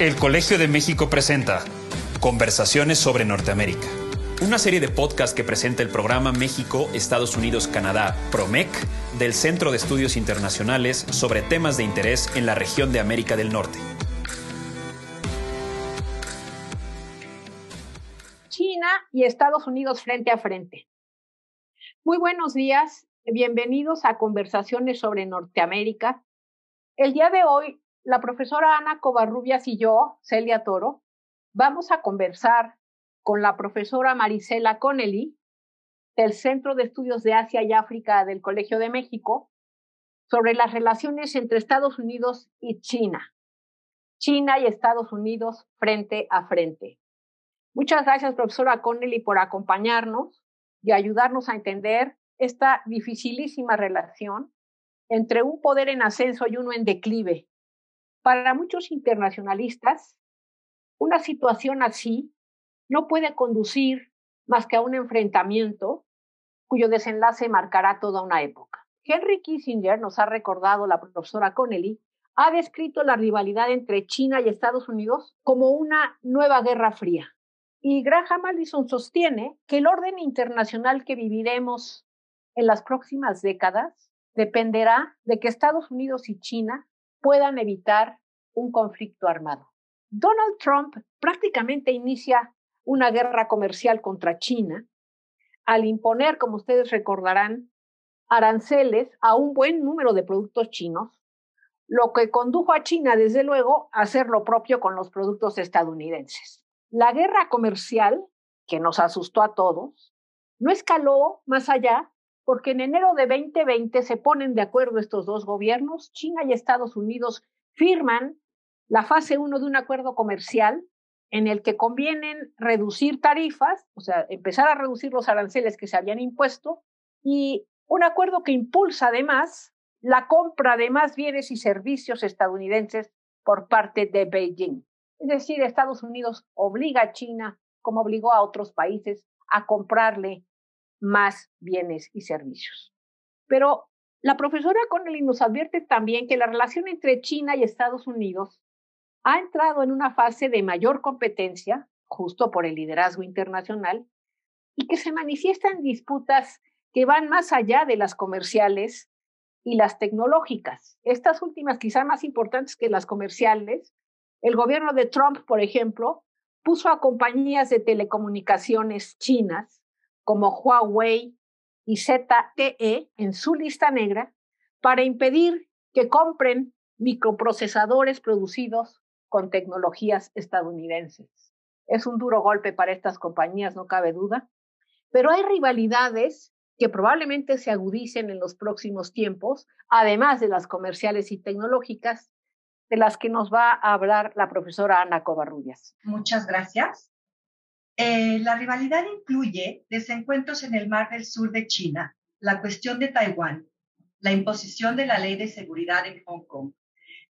El Colegio de México presenta Conversaciones sobre Norteamérica, una serie de podcasts que presenta el programa México, Estados Unidos, Canadá, PROMEC, del Centro de Estudios Internacionales sobre temas de interés en la región de América del Norte. China y Estados Unidos frente a frente. Muy buenos días, bienvenidos a Conversaciones sobre Norteamérica. El día de hoy la profesora Ana Covarrubias y yo, Celia Toro, vamos a conversar con la profesora Marisela Connelly del Centro de Estudios de Asia y África del Colegio de México sobre las relaciones entre Estados Unidos y China. China y Estados Unidos frente a frente. Muchas gracias, profesora Connelly, por acompañarnos y ayudarnos a entender esta dificilísima relación entre un poder en ascenso y uno en declive para muchos internacionalistas, una situación así no puede conducir más que a un enfrentamiento cuyo desenlace marcará toda una época. Henry Kissinger, nos ha recordado la profesora Connelly, ha descrito la rivalidad entre China y Estados Unidos como una nueva guerra fría. Y Graham Allison sostiene que el orden internacional que viviremos en las próximas décadas dependerá de que Estados Unidos y China puedan evitar un conflicto armado. Donald Trump prácticamente inicia una guerra comercial contra China al imponer, como ustedes recordarán, aranceles a un buen número de productos chinos, lo que condujo a China, desde luego, a hacer lo propio con los productos estadounidenses. La guerra comercial, que nos asustó a todos, no escaló más allá porque en enero de 2020 se ponen de acuerdo estos dos gobiernos, China y Estados Unidos firman la fase 1 de un acuerdo comercial en el que convienen reducir tarifas, o sea, empezar a reducir los aranceles que se habían impuesto, y un acuerdo que impulsa además la compra de más bienes y servicios estadounidenses por parte de Beijing. Es decir, Estados Unidos obliga a China, como obligó a otros países, a comprarle más bienes y servicios. Pero la profesora Connelly nos advierte también que la relación entre China y Estados Unidos ha entrado en una fase de mayor competencia, justo por el liderazgo internacional, y que se manifiesta en disputas que van más allá de las comerciales y las tecnológicas. Estas últimas quizá más importantes que las comerciales. El gobierno de Trump, por ejemplo, puso a compañías de telecomunicaciones chinas como Huawei y ZTE en su lista negra para impedir que compren microprocesadores producidos con tecnologías estadounidenses. Es un duro golpe para estas compañías, no cabe duda, pero hay rivalidades que probablemente se agudicen en los próximos tiempos, además de las comerciales y tecnológicas, de las que nos va a hablar la profesora Ana Covarrubias. Muchas gracias. Eh, la rivalidad incluye desencuentros en el mar del sur de China, la cuestión de Taiwán, la imposición de la ley de seguridad en Hong Kong,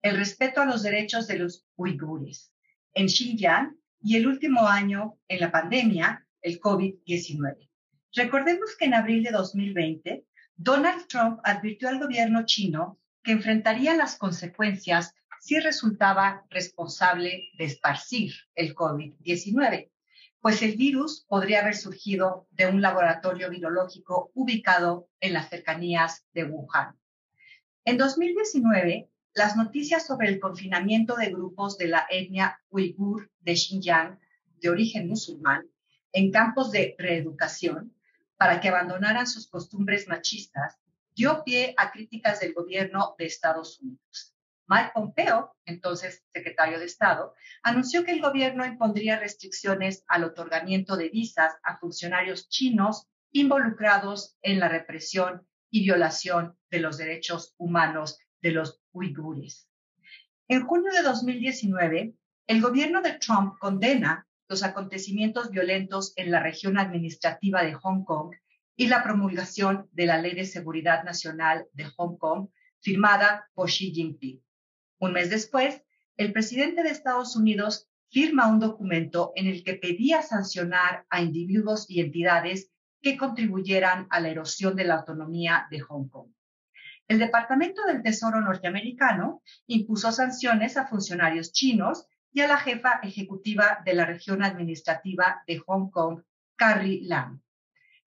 el respeto a los derechos de los uigures en Xinjiang y el último año en la pandemia, el COVID-19. Recordemos que en abril de 2020, Donald Trump advirtió al gobierno chino que enfrentaría las consecuencias si resultaba responsable de esparcir el COVID-19 pues el virus podría haber surgido de un laboratorio virológico ubicado en las cercanías de Wuhan. En 2019, las noticias sobre el confinamiento de grupos de la etnia uigur de Xinjiang de origen musulmán en campos de reeducación para que abandonaran sus costumbres machistas dio pie a críticas del gobierno de Estados Unidos. Mike Pompeo, entonces secretario de Estado, anunció que el gobierno impondría restricciones al otorgamiento de visas a funcionarios chinos involucrados en la represión y violación de los derechos humanos de los uigures. En junio de 2019, el gobierno de Trump condena los acontecimientos violentos en la región administrativa de Hong Kong y la promulgación de la Ley de Seguridad Nacional de Hong Kong, firmada por Xi Jinping. Un mes después, el presidente de Estados Unidos firma un documento en el que pedía sancionar a individuos y entidades que contribuyeran a la erosión de la autonomía de Hong Kong. El Departamento del Tesoro norteamericano impuso sanciones a funcionarios chinos y a la jefa ejecutiva de la región administrativa de Hong Kong, Carrie Lam.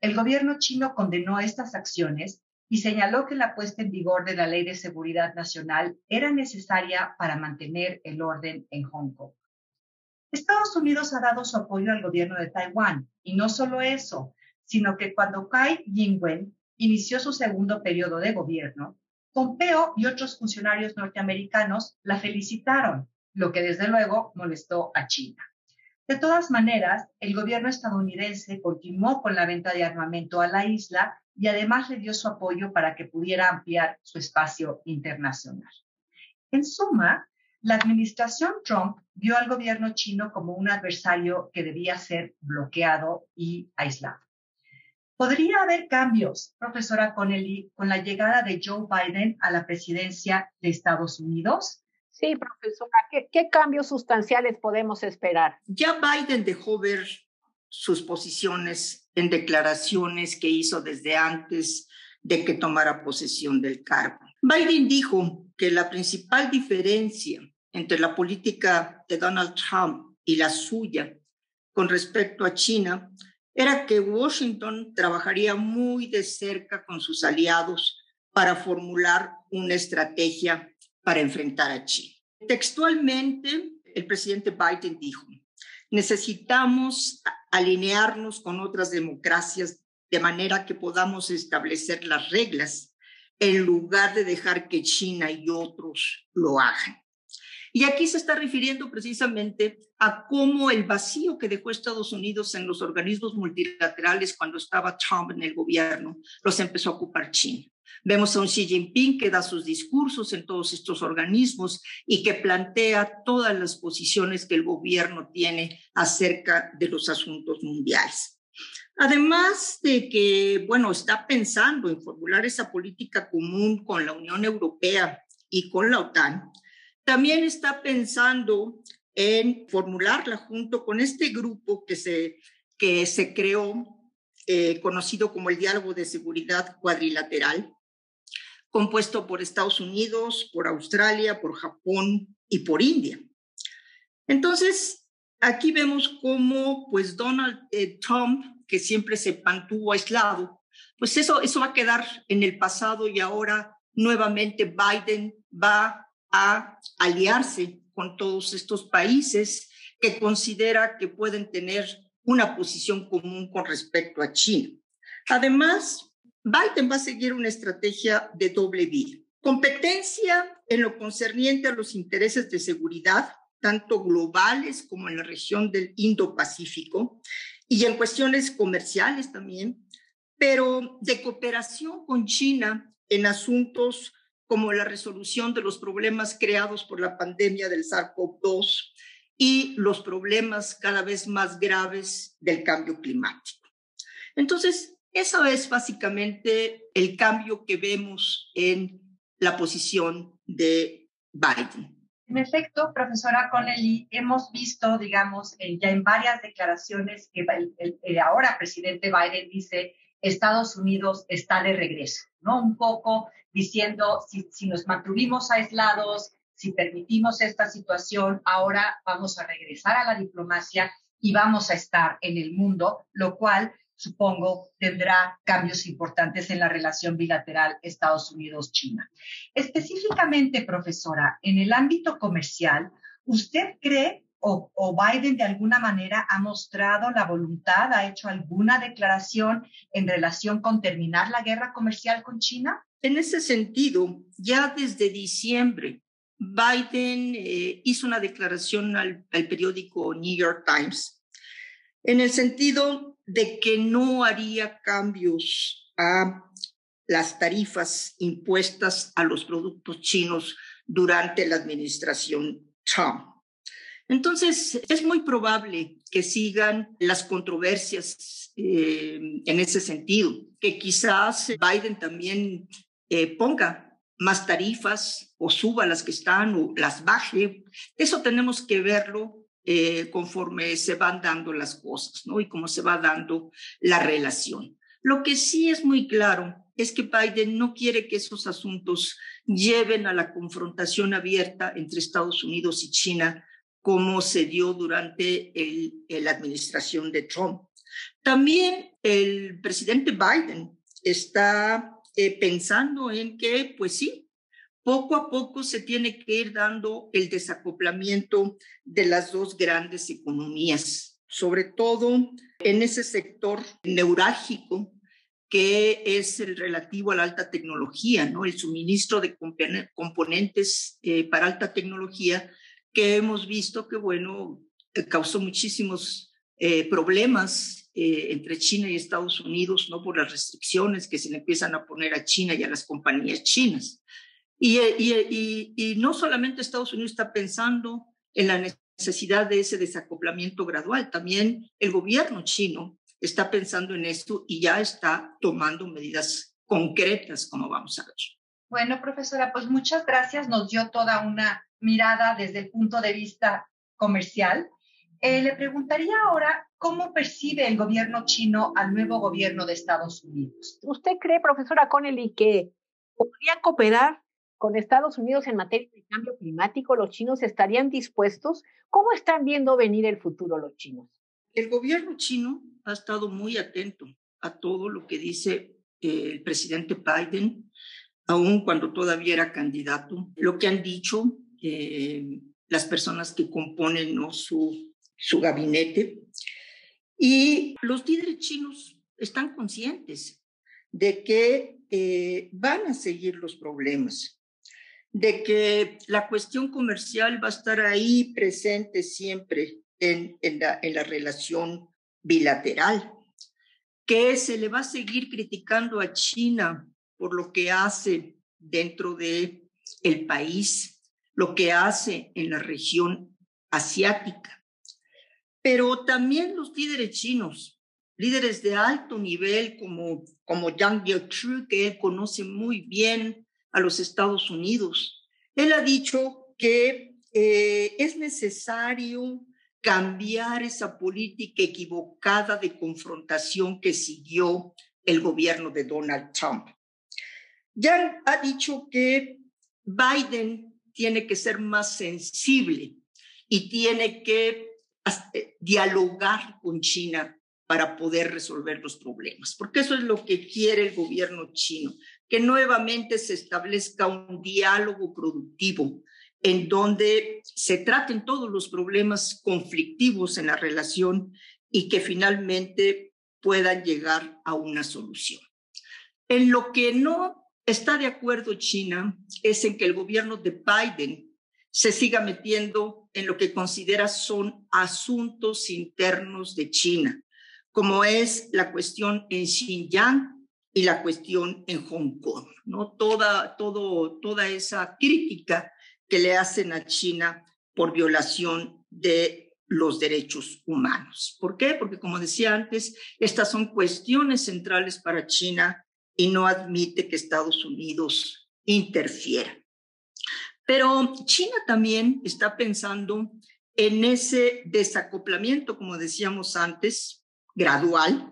El gobierno chino condenó estas acciones y señaló que la puesta en vigor de la Ley de Seguridad Nacional era necesaria para mantener el orden en Hong Kong. Estados Unidos ha dado su apoyo al gobierno de Taiwán y no solo eso, sino que cuando Kai Ing-wen inició su segundo periodo de gobierno, Pompeo y otros funcionarios norteamericanos la felicitaron, lo que desde luego molestó a China. De todas maneras, el gobierno estadounidense continuó con la venta de armamento a la isla y además le dio su apoyo para que pudiera ampliar su espacio internacional. En suma, la administración Trump vio al gobierno chino como un adversario que debía ser bloqueado y aislado. ¿Podría haber cambios, profesora Connelly, con la llegada de Joe Biden a la presidencia de Estados Unidos? Sí, profesora, ¿qué, cambios sustanciales podemos esperar? Ya Biden dejó ver sus posiciones en declaraciones que hizo desde antes de que tomara posesión del cargo. Biden dijo que la principal diferencia entre la política de Donald Trump y la suya con respecto a China era que Washington trabajaría muy de cerca con sus aliados para formular una estrategia para enfrentar a China. Textualmente, el presidente Biden dijo, necesitamos alinearnos con otras democracias de manera que podamos establecer las reglas en lugar de dejar que China y otros lo hagan. Y aquí se está refiriendo precisamente a cómo el vacío que dejó Estados Unidos en los organismos multilaterales cuando estaba Trump en el gobierno los empezó a ocupar China. Vemos a un Xi Jinping que da sus discursos en todos estos organismos y que plantea todas las posiciones que el gobierno tiene acerca de los asuntos mundiales. Además de que, bueno, está pensando en formular esa política común con la Unión Europea y con la OTAN, también está pensando en formularla junto con este grupo que se, que se creó, eh, conocido como el Diálogo de Seguridad Cuadrilateral, compuesto por Estados Unidos, por Australia, por Japón y por India. Entonces, aquí vemos cómo pues Donald eh, Trump, que siempre se mantuvo aislado, pues eso, eso va a quedar en el pasado y ahora nuevamente Biden va a aliarse con todos estos países que considera que pueden tener una posición común con respecto a China. Además, Biden va a seguir una estrategia de doble vía. Competencia en lo concerniente a los intereses de seguridad, tanto globales como en la región del Indo-Pacífico, y en cuestiones comerciales también, pero de cooperación con China en asuntos como la resolución de los problemas creados por la pandemia del SARS-CoV-2 y los problemas cada vez más graves del cambio climático. Entonces, eso es básicamente el cambio que vemos en la posición de Biden. En efecto, profesora Connelly, hemos visto, digamos, ya en varias declaraciones que el, ahora presidente Biden dice Estados Unidos está de regreso, ¿no? Un poco diciendo, si nos mantuvimos aislados, si permitimos esta situación, ahora vamos a regresar a la diplomacia y vamos a estar en el mundo, lo cual supongo tendrá cambios importantes en la relación bilateral Estados Unidos-China. Específicamente, profesora, en el ámbito comercial, ¿usted cree o, Biden de alguna manera ha mostrado la voluntad, ha hecho alguna declaración en relación con terminar la guerra comercial con China? En ese sentido, ya desde diciembre, Biden eh, hizo una declaración al, periódico New York Times en el sentido de que no haría cambios a las tarifas impuestas a los productos chinos durante la administración Trump. Entonces, es muy probable que sigan las controversias eh, en ese sentido, que quizás Biden también eh, ponga más tarifas o suba las que están o las baje. Eso tenemos que verlo eh, conforme se van dando las cosas, ¿no? Y cómo se va dando la relación. Lo que sí es muy claro es que Biden no quiere que esos asuntos lleven a la confrontación abierta entre Estados Unidos y China como se dio durante la administración de Trump. También el presidente Biden está eh, pensando en que, pues sí, poco a poco se tiene que ir dando el desacoplamiento de las dos grandes economías, sobre todo en ese sector neurálgico que es el relativo a la alta tecnología, ¿no? El suministro de componentes eh, para alta tecnología que hemos visto que, bueno, eh, causó muchísimos eh, problemas entre China y Estados Unidos, ¿no? Por las restricciones que se le empiezan a poner a China y a las compañías chinas. Y, y, y no solamente Estados Unidos está pensando en la necesidad de ese desacoplamiento gradual, también el gobierno chino está pensando en esto y ya está tomando medidas concretas, como vamos a ver. Bueno, profesora, pues muchas gracias. Nos dio toda una mirada desde el punto de vista comercial. Eh, le preguntaría ahora cómo percibe el gobierno chino al nuevo gobierno de Estados Unidos. ¿Usted cree, profesora Connelly, que podría cooperar con Estados Unidos en materia de cambio climático? ¿Los chinos estarían dispuestos? ¿Cómo están viendo venir el futuro los chinos? El gobierno chino ha estado muy atento a todo lo que dice eh, el presidente Biden, aun cuando todavía era candidato, lo que han dicho eh, las personas que componen su, su gabinete. Y los líderes chinos están conscientes de que eh, van a seguir los problemas, de que la cuestión comercial va a estar ahí presente siempre en, la, en la relación bilateral, que se le va a seguir criticando a China por lo que hace dentro de el país, lo que hace en la región asiática. Pero también los líderes chinos, líderes de alto nivel como, como Yang Yeochu, que él conoce muy bien a los Estados Unidos, él ha dicho que eh, es necesario cambiar esa política equivocada de confrontación que siguió el gobierno de Donald Trump. Ya ha dicho que Biden tiene que ser más sensible y tiene que eh, dialogar con China para poder resolver los problemas, porque eso es lo que quiere el gobierno chino, que nuevamente se establezca un diálogo productivo en donde se traten todos los problemas conflictivos en la relación y que finalmente puedan llegar a una solución. En lo que no está de acuerdo China es en que el gobierno de Biden se siga metiendo en lo que considera son asuntos internos de China, como es la cuestión en Xinjiang y la cuestión en Hong Kong, ¿no? Toda, todo, toda esa crítica que le hacen a China por violación de los derechos humanos. ¿Por qué? Porque como decía antes, estas son cuestiones centrales para China y no admite que Estados Unidos interfiera. Pero China también está pensando en ese desacoplamiento, como decíamos antes, gradual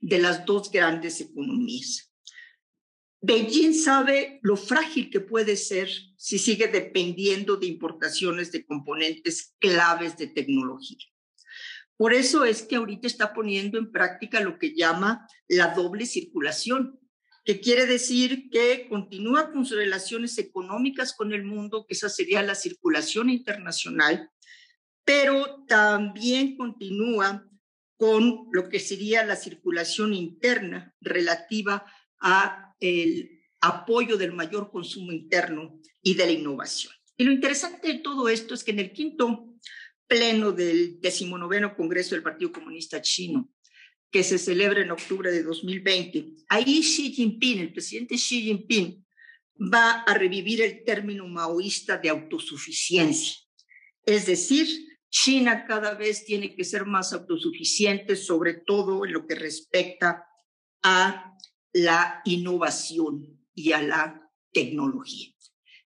de las dos grandes economías. Beijing sabe lo frágil que puede ser si sigue dependiendo de importaciones de componentes claves de tecnología. Por eso es que ahorita está poniendo en práctica lo que llama la doble circulación, que quiere decir que continúa con sus relaciones económicas con el mundo, que esa sería la circulación internacional, pero también continúa con lo que sería la circulación interna relativa a el apoyo del mayor consumo interno y de la innovación. Y lo interesante de todo esto es que en el quinto pleno del decimonoveno Congreso del Partido Comunista Chino, que se celebra en octubre de 2020, ahí Xi Jinping, el presidente Xi Jinping, va a revivir el término maoísta de autosuficiencia. Es decir, China cada vez tiene que ser más autosuficiente, sobre todo en lo que respecta a la innovación y a la tecnología.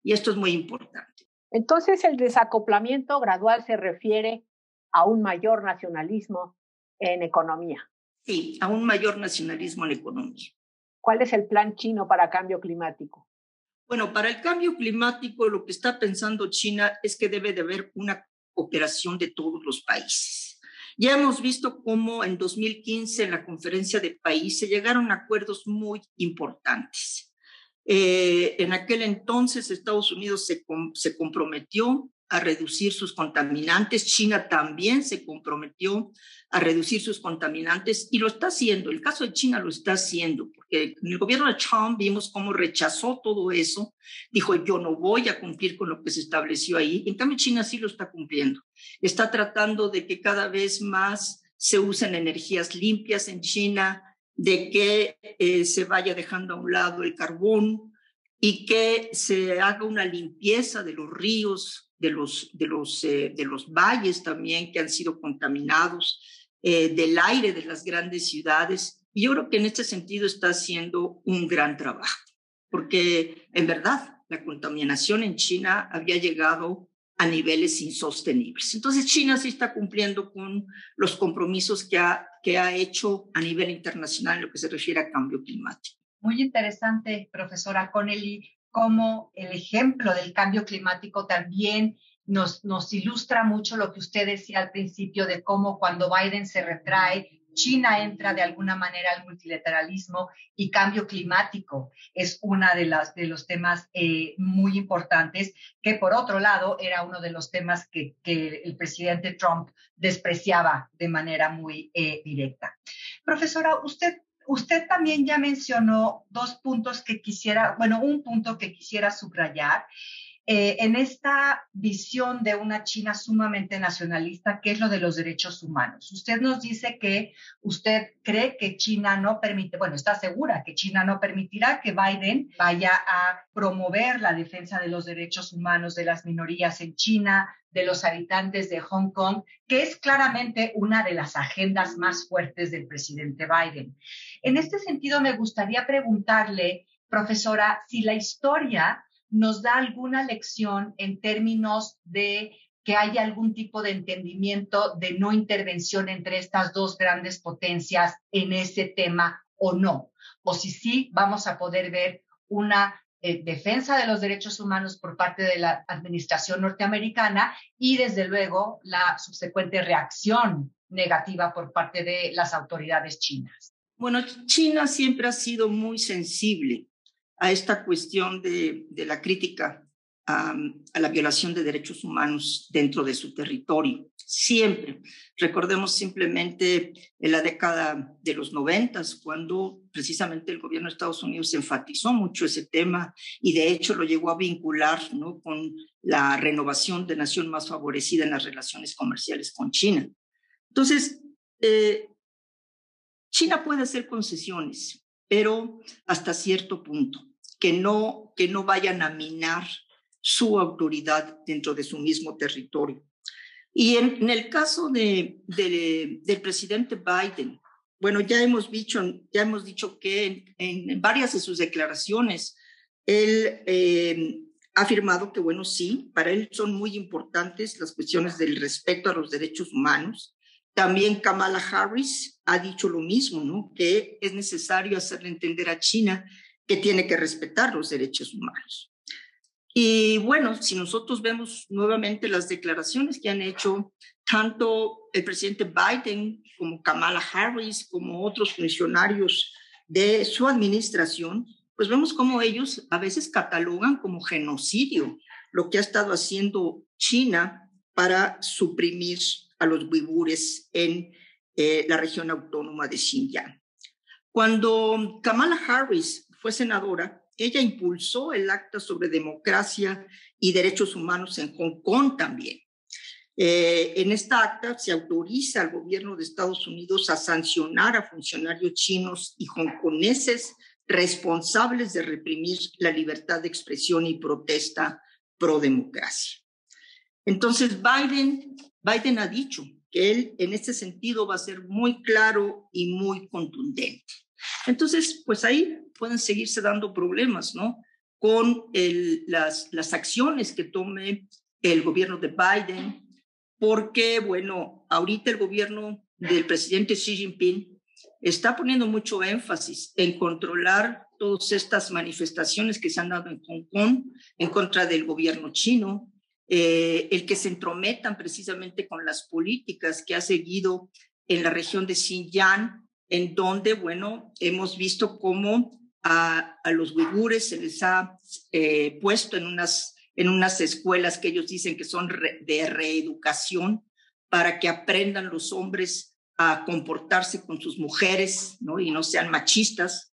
Y esto es muy importante. Entonces, el desacoplamiento gradual se refiere a un mayor nacionalismo en economía. Sí, a un mayor nacionalismo en economía. ¿Cuál es el plan chino para cambio climático? Bueno, para el cambio climático lo que está pensando China es que debe de haber una cooperación de todos los países. Ya hemos visto cómo en 2015 en la conferencia de países llegaron acuerdos muy importantes. Eh, en aquel entonces Estados Unidos se, se comprometió a reducir sus contaminantes. China también se comprometió a reducir sus contaminantes y lo está haciendo. El caso de China lo está haciendo, porque en el gobierno de Trump vimos cómo rechazó todo eso. Dijo, yo no voy a cumplir con lo que se estableció ahí. En cambio, China sí lo está cumpliendo. Está tratando de que cada vez más se usen energías limpias en China, de que eh, se vaya dejando a un lado el carbón y que se haga una limpieza de los ríos, de los, de los, eh, de los valles también que han sido contaminados, eh, del aire de las grandes ciudades. Y yo creo que en este sentido está haciendo un gran trabajo, porque en verdad la contaminación en China había llegado a niveles insostenibles. Entonces China sí está cumpliendo con los compromisos que ha, que ha hecho a nivel internacional en lo que se refiere a cambio climático. Muy interesante, profesora Connelly cómo el ejemplo del cambio climático también nos, ilustra mucho lo que usted decía al principio de cómo cuando Biden se retrae, China entra de alguna manera al multilateralismo y cambio climático es uno de, los temas eh, muy importantes, que por otro lado era uno de los temas que, que el presidente Trump despreciaba de manera muy eh, directa. Profesora, usted Usted también ya mencionó dos puntos que quisiera, bueno, un punto que quisiera subrayar. Eh, en esta visión de una China sumamente nacionalista, que es lo de los derechos humanos. Usted nos dice que usted cree que China no permite, bueno, está segura que China no permitirá que Biden vaya a promover la defensa de los derechos humanos de las minorías en China, de los habitantes de Hong Kong, que es claramente una de las agendas más fuertes del presidente Biden. En este sentido, me gustaría preguntarle, profesora, si la historia nos da alguna lección en términos de que haya algún tipo de entendimiento de no intervención entre estas dos grandes potencias en ese tema o no. O si sí, vamos a poder ver una eh, defensa de los derechos humanos por parte de la administración norteamericana y desde luego la subsecuente reacción negativa por parte de las autoridades chinas. Bueno, China siempre ha sido muy sensible a esta cuestión de, la crítica a, la violación de derechos humanos dentro de su territorio. Siempre. Recordemos simplemente en la década de los noventas, cuando precisamente el gobierno de Estados Unidos enfatizó mucho ese tema y de hecho lo llegó a vincular con la renovación de nación más favorecida en las relaciones comerciales con China. Entonces, eh, China puede hacer concesiones, pero hasta cierto punto que no, que no vayan a minar su autoridad dentro de su mismo territorio. Y en, el caso de, del presidente Biden, bueno, ya hemos dicho, ya hemos dicho que en, varias de sus declaraciones, él eh, ha afirmado que, bueno, sí, para él son muy importantes las cuestiones del respeto a los derechos humanos. También Kamala Harris ha dicho lo mismo, ¿no? Que es necesario hacerle entender a China que tiene que respetar los derechos humanos. Y bueno, si nosotros vemos nuevamente las declaraciones que han hecho tanto el presidente Biden como Kamala Harris, como otros funcionarios de su administración, pues vemos cómo ellos a veces catalogan como genocidio lo que ha estado haciendo China para suprimir a los uigures en eh, la región autónoma de Xinjiang. Cuando Kamala Harris fue senadora, ella impulsó el acta sobre democracia y derechos humanos en Hong Kong también. Eh, en esta acta se autoriza al gobierno de Estados Unidos a sancionar a funcionarios chinos y hongkoneses responsables de reprimir la libertad de expresión y protesta pro democracia. Entonces, Biden, Biden ha dicho que él en este sentido va a ser muy claro y muy contundente. Entonces, pues ahí pueden seguirse dando problemas, ¿no? Con las, las acciones que tome el gobierno de Biden, porque, bueno, ahorita el gobierno del presidente Xi Jinping está poniendo mucho énfasis en controlar todas estas manifestaciones que se han dado en Hong Kong en contra del gobierno chino, eh, el que se entrometan precisamente con las políticas que ha seguido en la región de Xinjiang, en donde, bueno, hemos visto cómo a, los uigures se les ha eh, puesto en unas, en unas escuelas que ellos dicen que son de reeducación para que aprendan los hombres a comportarse con sus mujeres ¿no? y no sean machistas.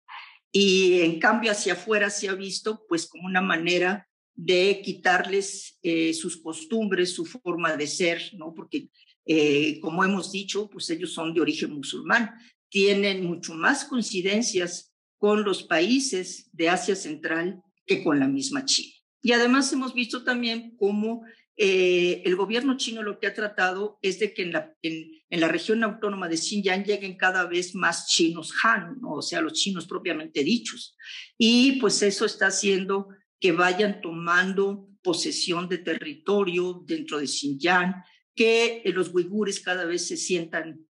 Y en cambio hacia afuera se ha visto pues como una manera de quitarles eh, sus costumbres, su forma de ser, ¿no? Porque, eh, como hemos dicho, pues ellos son de origen musulmán, tienen mucho más coincidencias con los países de Asia Central que con la misma China. Y además hemos visto también cómo eh, el gobierno chino lo que ha tratado es de que en la, en, la región autónoma de Xinjiang lleguen cada vez más chinos Han, o sea, los chinos propiamente dichos. Y pues eso está haciendo que vayan tomando posesión de territorio dentro de Xinjiang, que eh, los uigures cada vez se sientan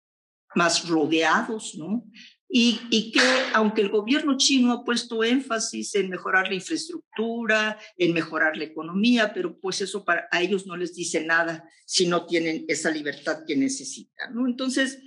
más rodeados, ¿no? Y, y, que aunque el gobierno chino ha puesto énfasis en mejorar la infraestructura, en mejorar la economía, pero pues eso para a ellos no les dice nada si no tienen esa libertad que necesitan, ¿no? Entonces,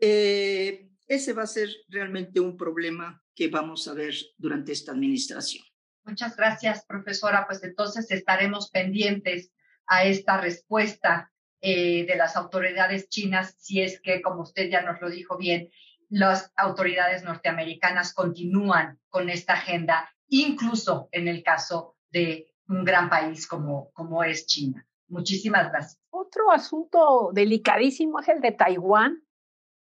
eh, ese va a ser realmente un problema que vamos a ver durante esta administración. Muchas gracias, profesora. Pues entonces estaremos pendientes a esta respuesta eh, de las autoridades chinas, si es que, como usted ya nos lo dijo bien, las autoridades norteamericanas continúan con esta agenda, incluso en el caso de un gran país como, como es China. Muchísimas gracias. Otro asunto delicadísimo es el de Taiwán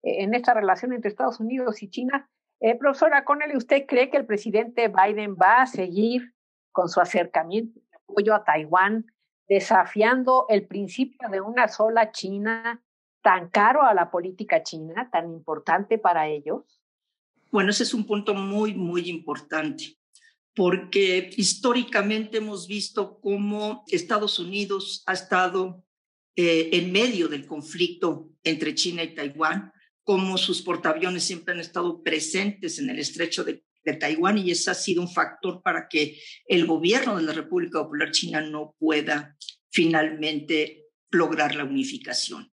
eh, en esta relación entre Estados Unidos y China. Eh, profesora Connelly, ¿usted cree que el presidente Biden va a seguir con su acercamiento y apoyo a Taiwán, desafiando el principio de una sola China tan caro a la política china, tan importante para ellos? Bueno, ese es un punto muy, muy importante, porque históricamente hemos visto cómo Estados Unidos ha estado eh, en medio del conflicto entre China y Taiwán, como sus portaaviones siempre han estado presentes en el estrecho de, Taiwán y ese ha sido un factor para que el gobierno de la República Popular China no pueda finalmente lograr la unificación.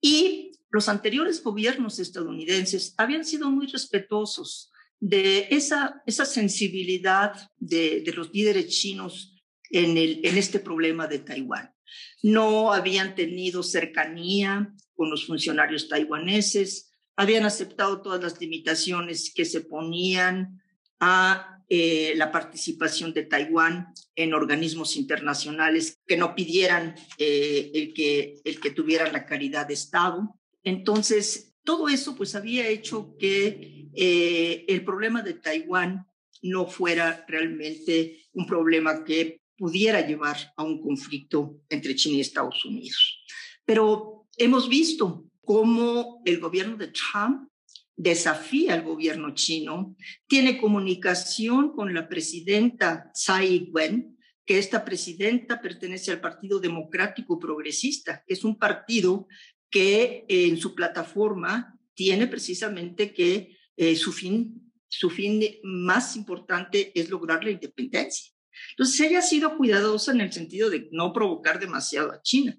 Y los anteriores gobiernos estadounidenses habían sido muy respetuosos de esa, esa sensibilidad de, de los líderes chinos en, el, en este problema de Taiwán. No habían tenido cercanía con los funcionarios taiwaneses, habían aceptado todas las limitaciones que se ponían a eh, la participación de Taiwán en organismos internacionales que no pidieran eh, el, que, el que tuvieran la caridad de Estado. Entonces, todo eso pues había hecho que eh, el problema de Taiwán no fuera realmente un problema que pudiera llevar a un conflicto entre China y Estados Unidos. Pero Hemos visto cómo el gobierno de Trump desafía al gobierno chino, tiene comunicación con la presidenta Tsai Ing-wen, que esta presidenta pertenece al Partido Democrático Progresista, que es un partido que en su plataforma tiene precisamente que eh, su, fin, su fin más importante es lograr la independencia. Entonces, ella ha sido cuidadosa en el sentido de no provocar demasiado a China.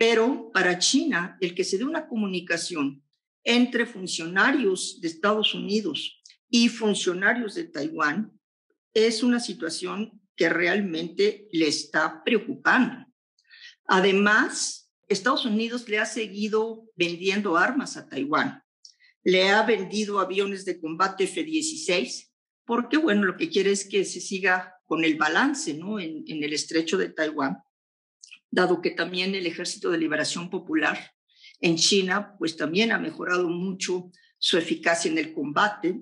Pero para China, el que se dé una comunicación entre funcionarios de Estados Unidos y funcionarios de Taiwán es una situación que realmente le está preocupando. Además, Estados Unidos le ha seguido vendiendo armas a Taiwán. Le ha vendido aviones de combate F-16, porque, bueno, lo que quiere es que se siga con el balance ¿no? en, en el estrecho de Taiwán dado que también el Ejército de Liberación Popular en China, pues también ha mejorado mucho su eficacia en el combate.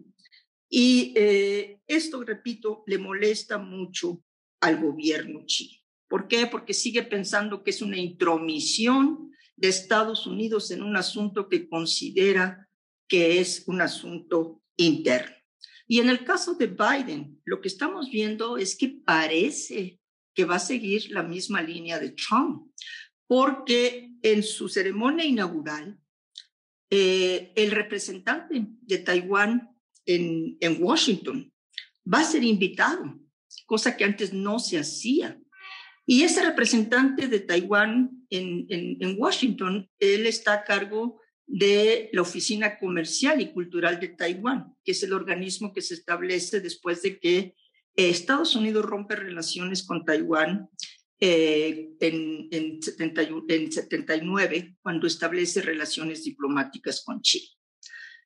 Y eh, esto, repito, le molesta mucho al gobierno chino. ¿Por qué? Porque sigue pensando que es una intromisión de Estados Unidos en un asunto que considera que es un asunto interno. Y en el caso de Biden, lo que estamos viendo es que parece que va a seguir la misma línea de Trump, porque en su ceremonia inaugural, eh, el representante de Taiwán en, en Washington va a ser invitado, cosa que antes no se hacía. Y ese representante de Taiwán en, en, Washington, él está a cargo de la Oficina Comercial y Cultural de Taiwán, que es el organismo que se establece después de que eh, Estados Unidos rompe relaciones con Taiwán eh, en, en, en 79, cuando establece relaciones diplomáticas con Chile.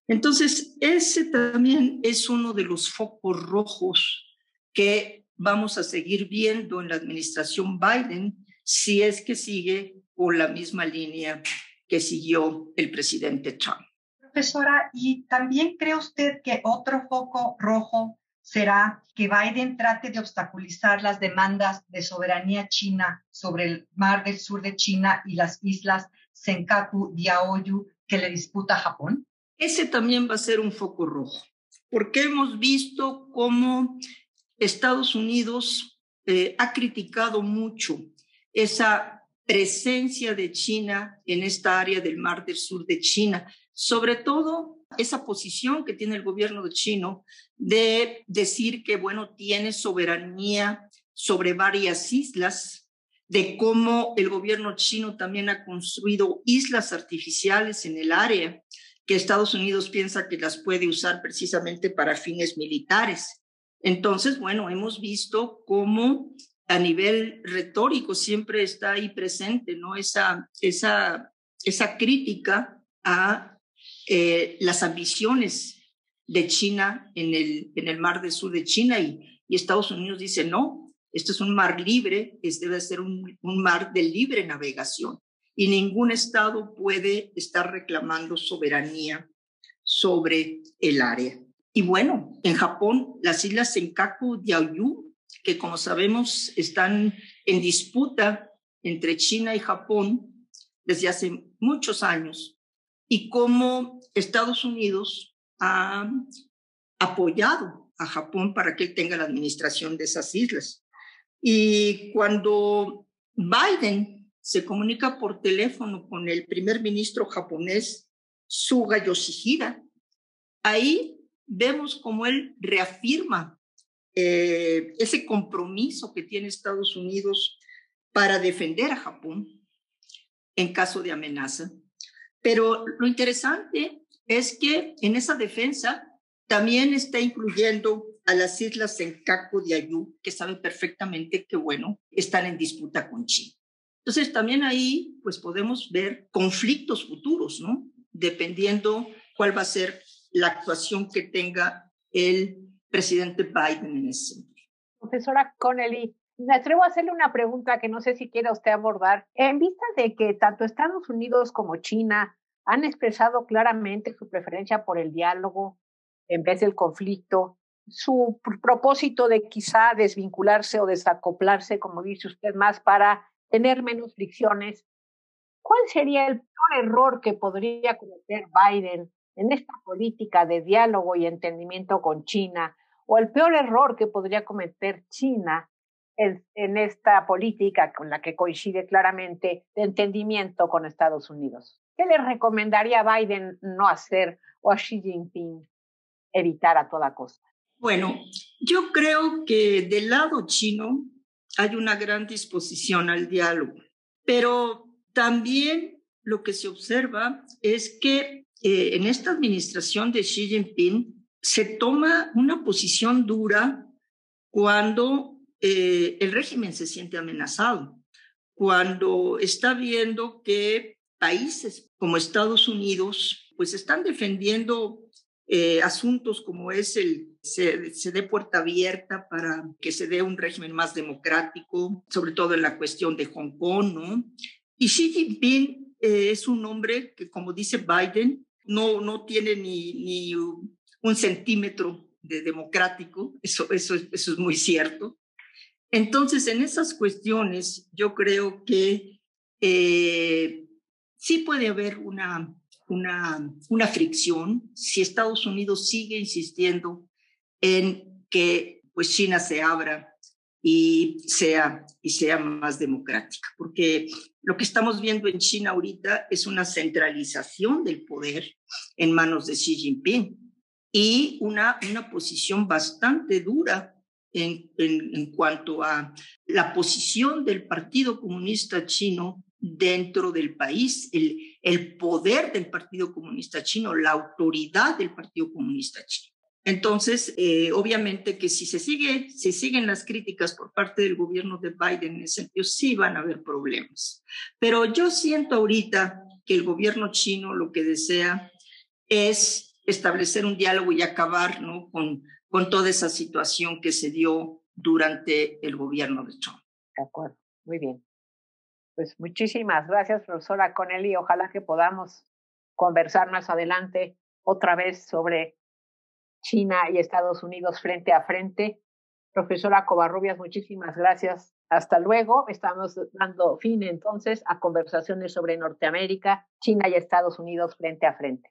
Entonces, ese también es uno de los focos rojos que vamos a seguir viendo en la administración Biden si es que sigue por la misma línea que siguió el presidente Trump. Profesora, ¿y también cree usted que otro foco rojo será que Biden trate de obstaculizar las demandas de soberanía china sobre el mar del sur de China y las islas Senkaku, Diaoyu que le disputa Japón? Ese también va a ser un foco rojo, porque hemos visto cómo Estados Unidos eh, ha criticado mucho esa presencia de China en esta área del mar del sur de China, sobre todo esa posición que tiene el gobierno de chino de decir que, bueno, tiene soberanía sobre varias islas, de cómo el gobierno chino también ha construido islas artificiales en el área, que Estados Unidos piensa que las puede usar precisamente para fines militares. Entonces, bueno, hemos visto cómo a nivel retórico siempre está ahí presente, ¿no? Esa, esa, esa crítica a eh, las ambiciones de China en el, en el mar del sur de China y, y Estados Unidos dice, no, esto es un mar libre, este debe ser un, un mar de libre navegación y ningún Estado puede estar reclamando soberanía sobre el área. Y bueno, en Japón, las islas Senkaku Diaoyu, que como sabemos están en disputa entre China y Japón desde hace muchos años, y cómo Estados Unidos ha apoyado a Japón para que él tenga la administración de esas islas. Y cuando Biden se comunica por teléfono con el primer ministro japonés Suga Yoshihira. Ahí vemos cómo él reafirma eh, ese compromiso que tiene Estados Unidos para defender a Japón en caso de amenaza. Pero lo interesante es que en esa defensa también está incluyendo a las islas Senkaku de Ayu, que sabe perfectamente que, bueno, están en disputa con China. Entonces, también ahí, pues podemos ver conflictos futuros, ¿no? Dependiendo cuál va a ser la actuación que tenga el presidente Biden en ese sentido. Profesora Connelly, me atrevo a hacerle una pregunta que no sé si quiera usted abordar. En vista de que tanto Estados Unidos como China han expresado claramente su preferencia por el diálogo en vez del conflicto, su propósito de quizá desvincularse o desacoplarse, como dice usted, más para tener menos fricciones. ¿Cuál sería el peor error que podría cometer Biden en esta política de diálogo y entendimiento con China? ¿O el peor error que podría cometer China en, en esta política con la que coincide claramente de entendimiento con Estados Unidos? ¿Qué le recomendaría a Biden no hacer o a Xi Jinping evitar a toda costa? Bueno, yo creo que del lado chino hay una gran disposición al diálogo, pero también lo que se observa es que eh, en esta administración de Xi Jinping se toma una posición dura cuando eh, el régimen se siente amenazado, cuando está viendo que países como Estados Unidos pues están defendiendo eh, asuntos como es el se, se dé puerta abierta para que se dé un régimen más democrático, sobre todo en la cuestión de Hong Kong, ¿no? Y Xi Jinping eh, es un hombre que, como dice Biden, no, no tiene ni, ni un centímetro de democrático, eso, eso, eso es muy cierto. Entonces, en esas cuestiones, yo creo que eh, sí puede haber una una, una fricción si Estados Unidos sigue insistiendo en que pues China se abra y sea, y sea más democrática, porque lo que estamos viendo en China ahorita es una centralización del poder en manos de Xi Jinping y una, una posición bastante dura en, en, cuanto a la posición del Partido Comunista Chino dentro del país, el, el poder del Partido Comunista Chino, la autoridad del Partido Comunista Chino. Entonces, eh, obviamente que si se sigue, si siguen las críticas por parte del gobierno de Biden en ese sentido, sí van a haber problemas. Pero yo siento ahorita que el gobierno chino lo que desea es establecer un diálogo y acabar ¿no? con, con toda esa situación que se dio durante el gobierno de Trump. De acuerdo, muy bien. Pues muchísimas gracias, profesora Connelly. Ojalá que podamos conversar más adelante otra vez sobre China y Estados Unidos frente a frente. Profesora Covarrubias, muchísimas gracias. Hasta luego. Estamos dando fin entonces a conversaciones sobre Norteamérica, China y Estados Unidos frente a frente.